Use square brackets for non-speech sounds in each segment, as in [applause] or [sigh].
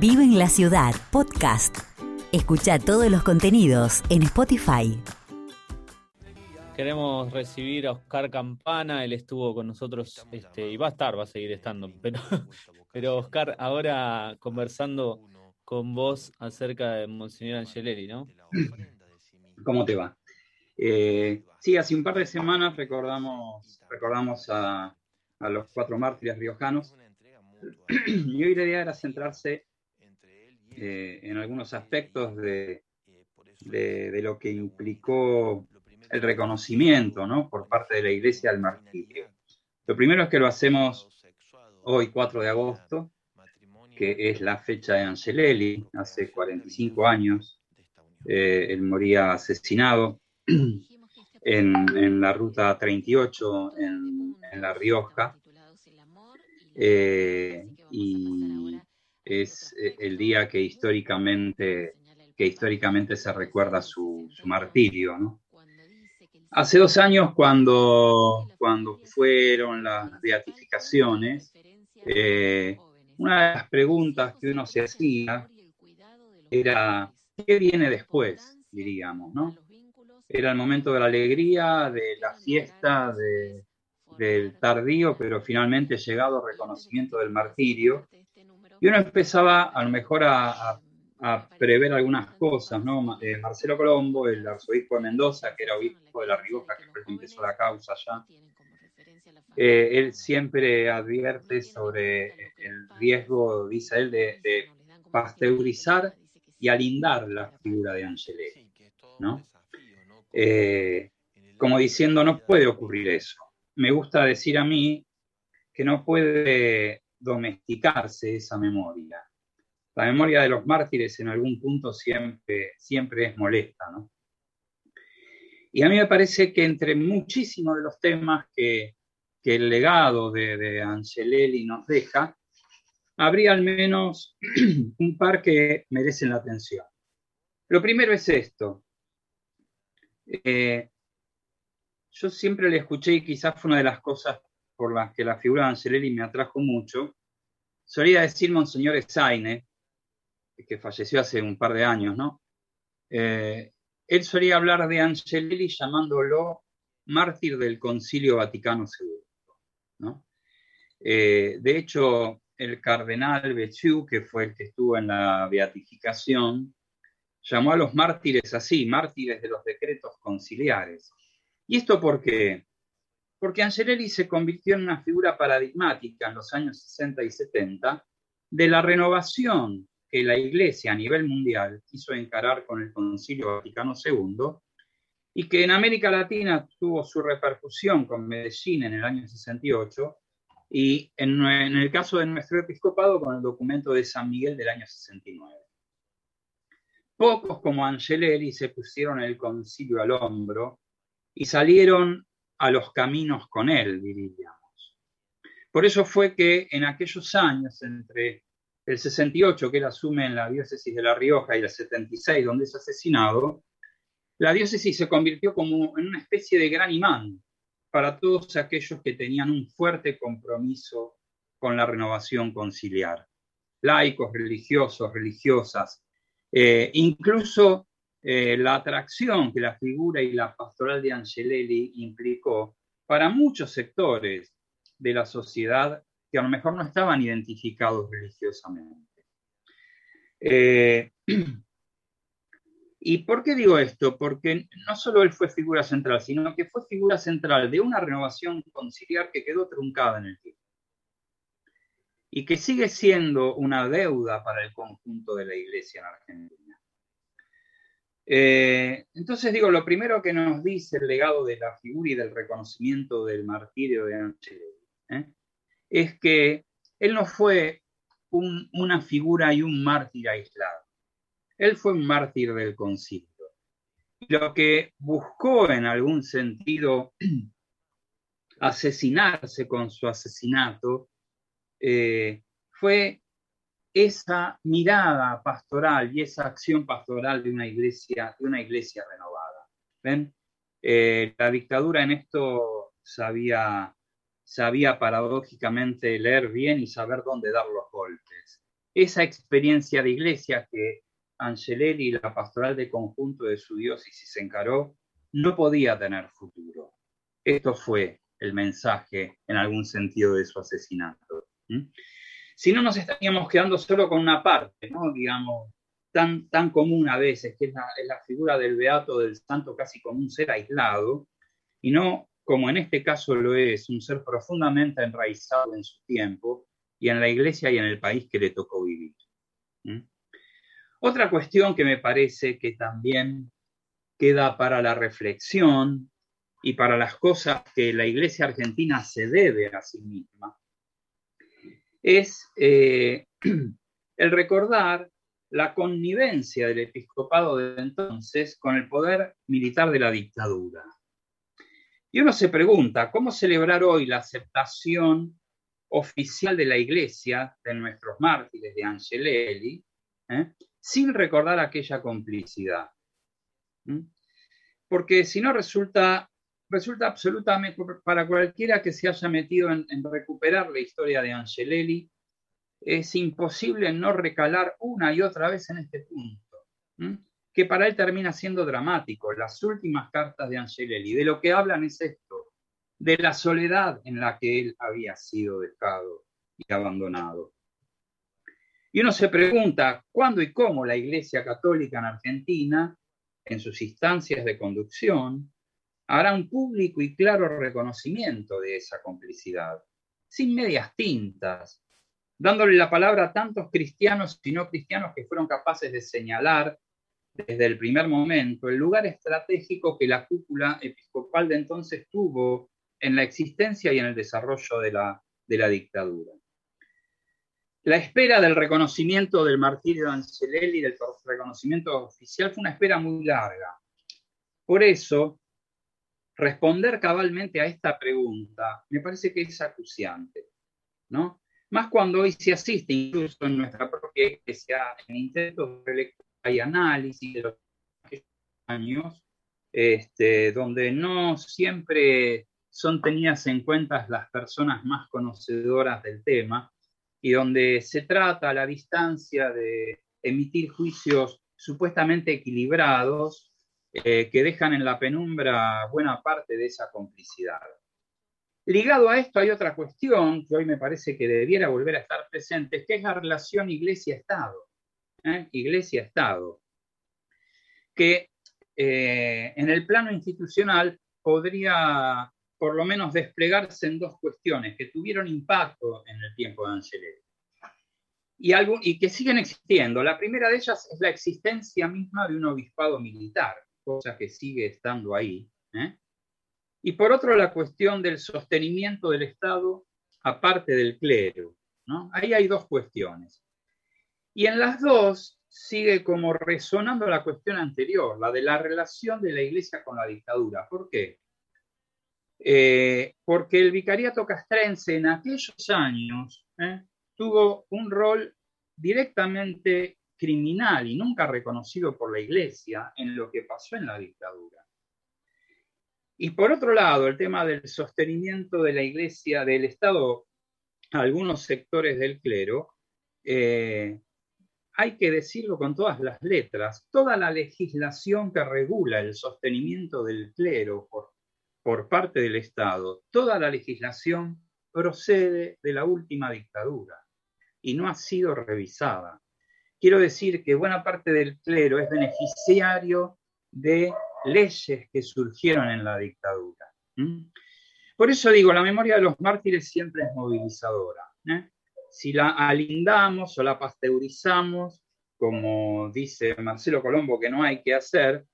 Vive en la ciudad, podcast. Escucha todos los contenidos en Spotify. Queremos recibir a Oscar Campana, él estuvo con nosotros este, y va a estar, va a seguir estando, pero, [laughs] pero Oscar, ahora conversando con vos acerca de Monseñor Angelelli, ¿no? ¿Cómo te va? Eh, sí, hace un par de semanas recordamos, recordamos a, a los cuatro mártires riojanos [clears throat] y hoy la idea era centrarse eh, en algunos aspectos de, de, lo que implicó el reconocimiento ¿no? por parte de la Iglesia al martirio. Lo primero es que lo hacemos hoy, 4 de agosto, que es la fecha de Angelelli, hace 45 años. Eh, él moría asesinado [clears throat] en, en, la ruta 38 en, en La Rioja. Eh, y es eh, el día que históricamente, que históricamente se recuerda su, su martirio. ¿no? Hace dos años, cuando, cuando fueron las beatificaciones, eh, una de las preguntas que uno se hacía era, ¿qué viene después? Diríamos, ¿no? Era el momento de la alegría, de la fiesta, de, del tardío, pero finalmente llegado reconocimiento del martirio. Y uno empezaba a lo mejor a, prever algunas cosas, ¿no? Eh, Marcelo Colombo, el arzobispo de Mendoza, que era obispo de La Rioja, que fue el empezó la causa ya, eh, él siempre advierte sobre el riesgo, dice él, de, pasteurizar y alindar la figura de Angelelli, ¿no? Eh, como diciendo, no puede ocurrir eso me gusta decir a mí que no puede domesticarse esa memoria. La memoria de los mártires en algún punto siempre, siempre es molesta, ¿no? Y a mí me parece que entre muchísimos de los temas que, el legado de, de, Angelelli nos deja, habría al menos [clears throat] un par que merecen la atención. Lo primero es esto. Eh, yo siempre le escuché y quizás fue una de las cosas por las que la figura de Angelelli me atrajo mucho. Solía decir Monseñor Saine, que falleció hace un par de años, ¿no? Eh, él solía hablar de Angelelli llamándolo mártir del Concilio Vaticano II. Eh, de hecho, el cardenal Becciu, que fue el que estuvo en la beatificación, llamó a los mártires así, mártires de los decretos conciliares. ¿Y esto por qué? Porque Angelelli se convirtió en una figura paradigmática en los años 60 y 70 de la renovación que la Iglesia a nivel mundial quiso encarar con el Concilio Vaticano II y que en América Latina tuvo su repercusión con Medellín en el año 68 y en, en, el caso de nuestro episcopado con el documento de San Miguel del año 69. Pocos como Angelelli se pusieron el concilio al hombro y salieron a los caminos con él, diríamos. Por eso fue que en aquellos años, entre el 68, que él asume en la diócesis de La Rioja, y el 76, donde es asesinado, la diócesis se convirtió como en una especie de gran imán para todos aquellos que tenían un fuerte compromiso con la renovación conciliar. Laicos, religiosos, religiosas, eh, incluso eh, la atracción que la figura y la pastoral de Angelelli implicó para muchos sectores de la sociedad que a lo mejor no estaban identificados religiosamente. Eh, [clears throat] ¿Y por qué digo esto? Porque no solo él fue figura central, sino que fue figura central de una renovación conciliar que quedó truncada en el tiempo y que sigue siendo una deuda para el conjunto de la Iglesia en Argentina. Eh, entonces digo, lo primero que nos dice el legado de la figura y del reconocimiento del martirio de Angelelli ¿eh? es que él no fue una figura y un mártir aislado. Él fue un mártir del concilio. Lo que buscó en algún sentido [clears throat] asesinarse con su asesinato eh, fue esa mirada pastoral y esa acción pastoral de una iglesia, de una iglesia renovada. ¿Ven? Eh, la dictadura en esto sabía, sabía paradójicamente leer bien y saber dónde dar los golpes. esa experiencia de iglesia que Angelelli, la pastoral de conjunto de su diócesis, encaró, no podía tener futuro. Esto fue el mensaje, en algún sentido, de su asesinato. Si no, nos estaríamos quedando solo con una parte, ¿no? digamos, tan, tan común a veces, que es la, figura del beato, del santo, casi como un ser aislado, y no como en este caso lo es, un ser profundamente enraizado en su tiempo y en la iglesia y en el país que le tocó vivir. Otra cuestión que me parece que también queda para la reflexión y para las cosas que la iglesia argentina se debe a sí misma es eh, [clears throat] el recordar la connivencia del episcopado de entonces con el poder militar de la dictadura. Y uno se pregunta, ¿cómo celebrar hoy la aceptación oficial de la Iglesia de nuestros mártires de Angelelli eh, sin recordar aquella complicidad? ¿Mm? Porque si no resulta, resulta absolutamente, para cualquiera que se haya metido en, recuperar la historia de Angelelli, es imposible no recalar una y otra vez en este punto que para él termina siendo dramático. Las últimas cartas de Angelelli, de lo que hablan es esto, de la soledad en la que él había sido dejado y abandonado. Y uno se pregunta, ¿cuándo y cómo la Iglesia Católica en Argentina, en sus instancias de conducción, hará un público y claro reconocimiento de esa complicidad, sin medias tintas, dándole la palabra a tantos cristianos y no cristianos que fueron capaces de señalar desde el primer momento el lugar estratégico que la cúpula episcopal de entonces tuvo en la existencia y en el desarrollo de la, dictadura. La espera del reconocimiento del martirio de Angelelli, del reconocimiento oficial, fue una espera muy larga. Por eso, responder cabalmente a esta pregunta me parece que es acuciante, ¿no? Más cuando hoy se asiste, incluso en nuestra propia iglesia, en intentos de lectura hay análisis de los años, este, donde no siempre son tenidas en cuenta las personas más conocedoras del tema y donde se trata a la distancia de emitir juicios supuestamente equilibrados eh, que dejan en la penumbra buena parte de esa complicidad. Ligado a esto hay otra cuestión que hoy me parece que debiera volver a estar presente, que es la relación iglesia-estado. ¿eh? Iglesia-Estado, que eh, en el plano institucional podría por lo menos desplegarse en dos cuestiones que tuvieron impacto en el tiempo de Angelelli y, y que siguen existiendo. La primera de ellas es la existencia misma de un obispado militar, cosa que sigue estando ahí. ¿eh? Y por otro, la cuestión del sostenimiento del Estado aparte del clero. ¿no? Ahí hay dos cuestiones. Y en las dos sigue como resonando la cuestión anterior, la de la relación de la Iglesia con la dictadura. ¿Por qué? Eh, porque el vicariato castrense en aquellos años eh, tuvo un rol directamente criminal y nunca reconocido por la Iglesia en lo que pasó en la dictadura. Y por otro lado, el tema del sostenimiento de la Iglesia, del Estado, algunos sectores del clero, eh, hay que decirlo con todas las letras, toda la legislación que regula el sostenimiento del clero por parte del Estado, toda la legislación procede de la última dictadura y no ha sido revisada. Quiero decir que buena parte del clero es beneficiario de leyes que surgieron en la dictadura. Por eso digo, la memoria de los mártires siempre es movilizadora. ¿eh? si la alindamos o la pasteurizamos, como dice Marcelo Colombo que no hay que hacer,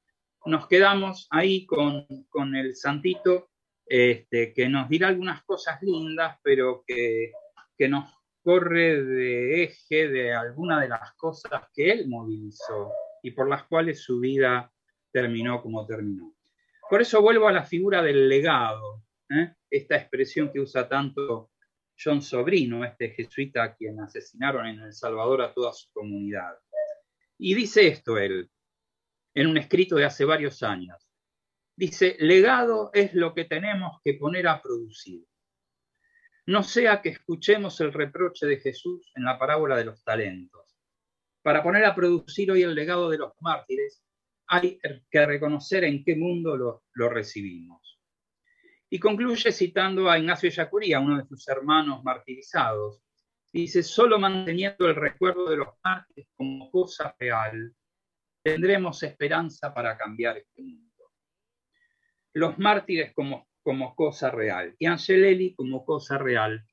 nos quedamos ahí con, el santito este, que nos dirá algunas cosas lindas, pero que, que nos corre de eje de alguna de las cosas que él movilizó y por las cuales su vida terminó como terminó. Por eso vuelvo a la figura del legado, ¿eh? esta expresión que usa tanto John Sobrino, este jesuita a quien asesinaron en El Salvador a toda su comunidad. Y dice esto él, en un escrito de hace varios años. Dice, legado es lo que tenemos que poner a producir. No sea que escuchemos el reproche de Jesús en la parábola de los talentos. Para poner a producir hoy el legado de los mártires, hay que reconocer en qué mundo lo, recibimos. Y concluye citando a Ignacio Yacuría, uno de sus hermanos martirizados. Dice, solo manteniendo el recuerdo de los mártires como cosa real, tendremos esperanza para cambiar este mundo. Los mártires como, como cosa real y Angelelli como cosa real.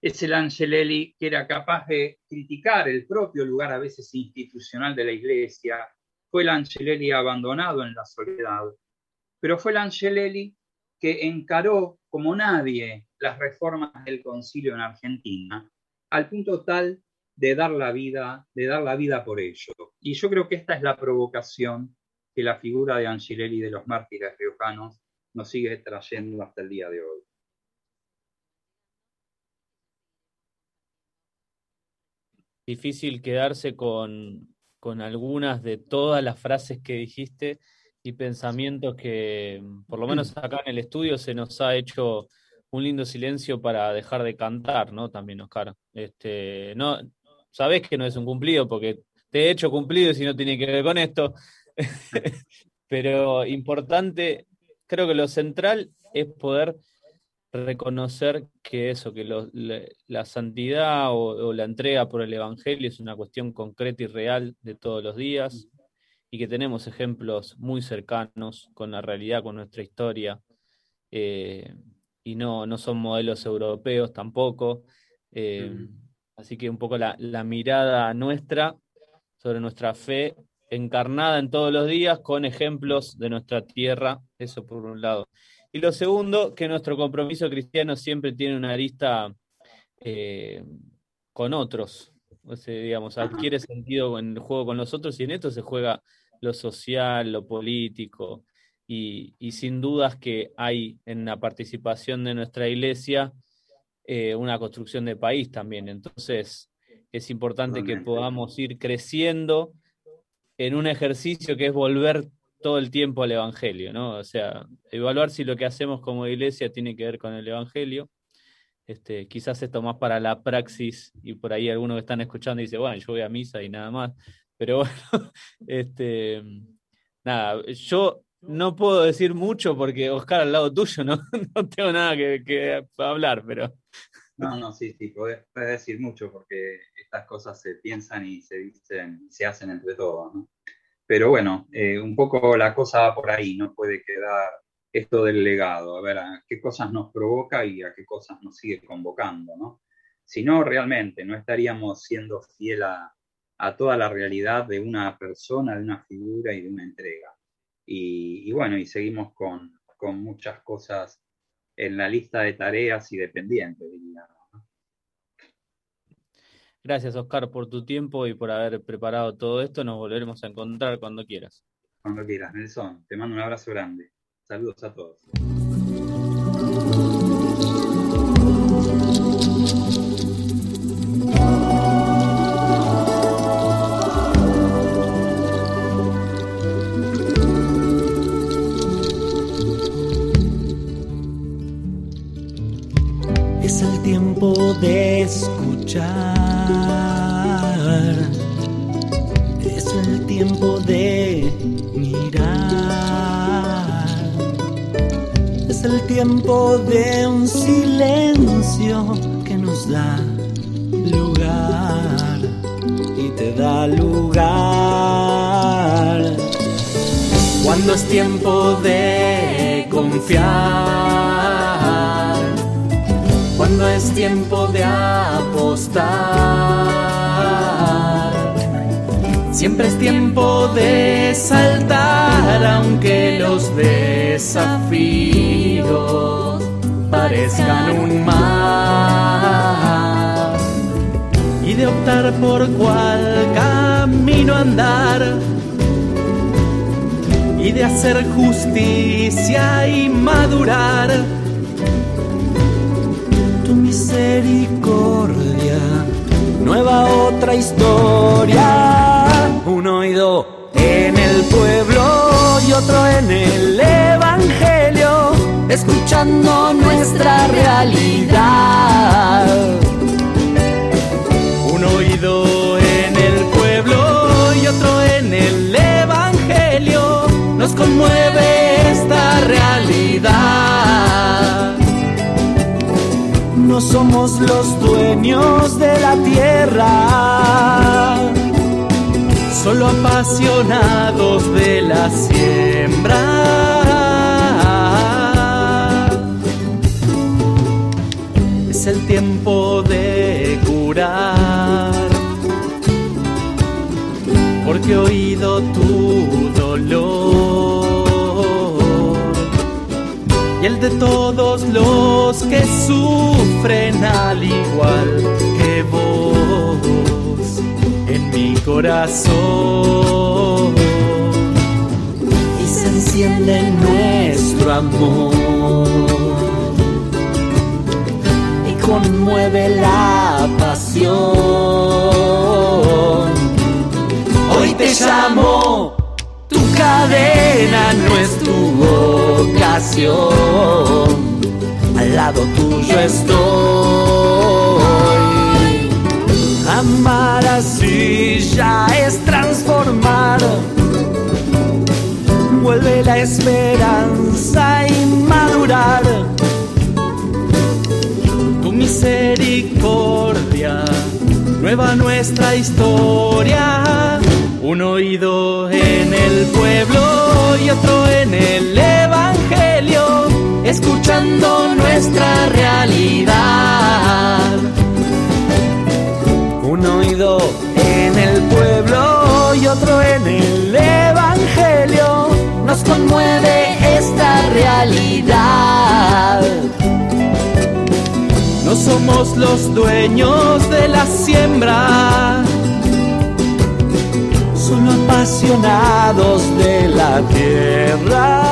Es el Angelelli que era capaz de criticar el propio lugar a veces institucional de la Iglesia, fue el Angelelli abandonado en la soledad, pero fue el Angelelli que encaró como nadie las reformas del concilio en Argentina, al punto tal de dar la vida, de dar la vida por ello. Y yo creo que esta es la provocación que la figura de Angelelli de los mártires riojanos nos sigue trayendo hasta el día de hoy. Difícil quedarse con, con algunas de todas las frases que dijiste y pensamientos que, por lo menos acá en el estudio, se nos ha hecho un lindo silencio para dejar de cantar, ¿no? También, Oscar. Este, no, sabes que no es un cumplido porque te he hecho cumplido si no tiene que ver con esto. [laughs] Pero importante, creo que lo central es poder reconocer que eso, que la, santidad o, la entrega por el Evangelio es una cuestión concreta y real de todos los días y que tenemos ejemplos muy cercanos con la realidad, con nuestra historia, eh, y no, no son modelos europeos tampoco. Eh, así que un poco la, la mirada nuestra sobre nuestra fe encarnada en todos los días con ejemplos de nuestra tierra, eso por un lado. Y lo segundo, que nuestro compromiso cristiano siempre tiene una arista eh, con otros, o sea, digamos, adquiere sentido en el juego con los otros y en esto se juega lo social, lo político y, sin dudas que hay en la participación de nuestra iglesia eh, una construcción de país también. Entonces es importante que podamos ir creciendo en un ejercicio que es volver todo el tiempo al Evangelio, ¿no? O sea, evaluar si lo que hacemos como iglesia tiene que ver con el Evangelio. Este, quizás esto más para la praxis y por ahí algunos que están escuchando dice, bueno, yo voy a misa y nada más. Pero [laughs] bueno, este, nada, yo no puedo decir mucho porque Oscar al lado tuyo no, [laughs] no tengo nada que, que hablar, pero... No, no, sí, sí, puedes, decir mucho porque estas cosas se piensan y se dicen, se hacen entre todos, ¿no? Pero bueno, eh, un poco la cosa va por ahí, no puede quedar esto del legado, a ver a qué cosas nos provoca y a qué cosas nos sigue convocando, ¿no? Si no, realmente no estaríamos siendo fiel a, toda la realidad de una persona, de una figura y de una entrega. Y, bueno, y seguimos con, con, muchas cosas en la lista de tareas y dependientes, diría. Gracias, Oscar, por tu tiempo y por haber preparado todo esto. Nos volveremos a encontrar cuando quieras. Cuando quieras, Nelson. Te mando un abrazo grande. Saludos a todos. Que nos da lugar y te da lugar. Cuando es tiempo de confiar, cuando es tiempo de apostar Siempre es tiempo de saltar, aunque los desafíos parezcan un mar. Y de optar por cuál camino andar. Y de hacer justicia y madurar. Tu misericordia, nueva otra historia un oído en el pueblo y otro en el Evangelio, escuchando nuestra realidad. Un oído en el pueblo y otro en el Evangelio nos conmueve esta realidad. No somos los dueños de la tierra, solo apasionados de la siembra. Porque he oído tu dolor y el de todos los que sufren al igual que vos en mi corazón. Y se enciende nuestro amor conmueve la pasión. Llamo, tu cadena no es tu vocación. Al lado tuyo estoy. Amar así ya es transformar. Vuelve la esperanza y madurar misericordia, nueva nuestra historia. Un oído en el pueblo y otro en el Evangelio, escuchando nuestra realidad. Un oído en el pueblo y otro en el Evangelio, nos conmueve esta realidad no somos los dueños de la siembra, apasionados de la tierra.